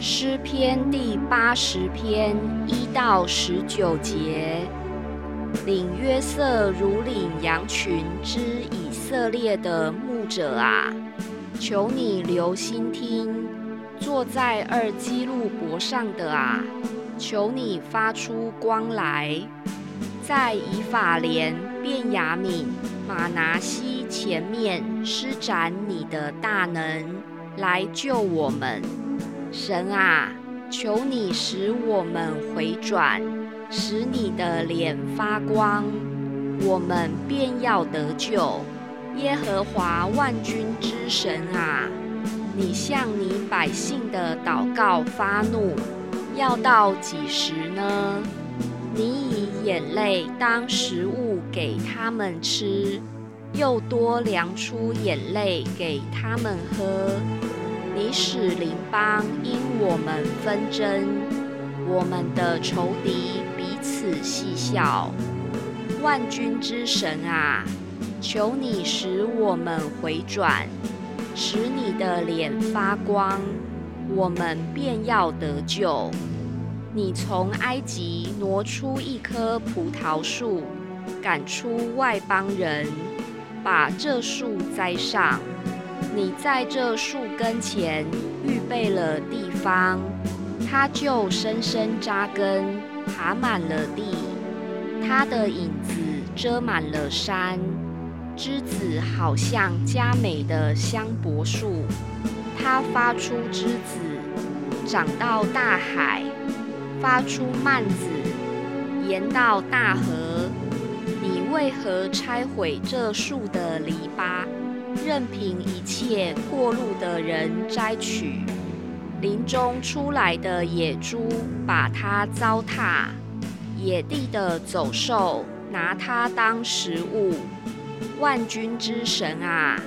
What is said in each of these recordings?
诗篇第八十篇一到十九节：领约瑟如领羊群之以色列的牧者啊，求你留心听；坐在二基路伯上的啊，求你发出光来，在以法莲、便雅悯、马拿西前面施展你的大能，来救我们。神啊，求你使我们回转，使你的脸发光，我们便要得救。耶和华万军之神啊，你向你百姓的祷告发怒，要到几时呢？你以眼泪当食物给他们吃，又多量出眼泪给他们喝。你使邻邦因我们纷争，我们的仇敌彼此嬉笑。万军之神啊，求你使我们回转，使你的脸发光，我们便要得救。你从埃及挪出一棵葡萄树，赶出外邦人，把这树栽上。你在这树根前预备了地方，它就深深扎根，爬满了地。它的影子遮满了山，枝子好像佳美的香柏树。它发出枝子，长到大海，发出蔓子，延到大河。你为何拆毁这树的篱笆？任凭一切过路的人摘取，林中出来的野猪把它糟蹋，野地的走兽拿它当食物。万军之神啊，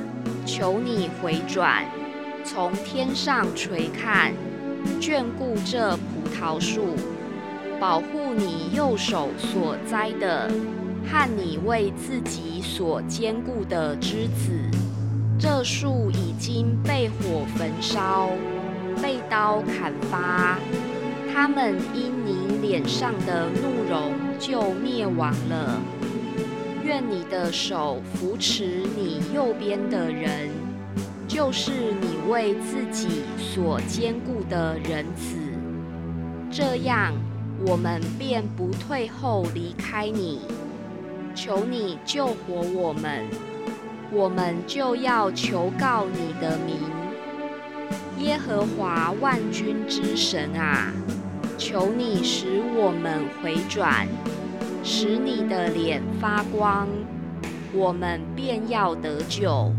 求你回转，从天上垂看，眷顾这葡萄树，保护你右手所栽的，和你为自己所坚固的枝子。这树已经被火焚烧，被刀砍伐，他们因你脸上的怒容就灭亡了。愿你的手扶持你右边的人，就是你为自己所坚固的人子，这样我们便不退后离开你。求你救活我们。我们就要求告你的名，耶和华万军之神啊，求你使我们回转，使你的脸发光，我们便要得救。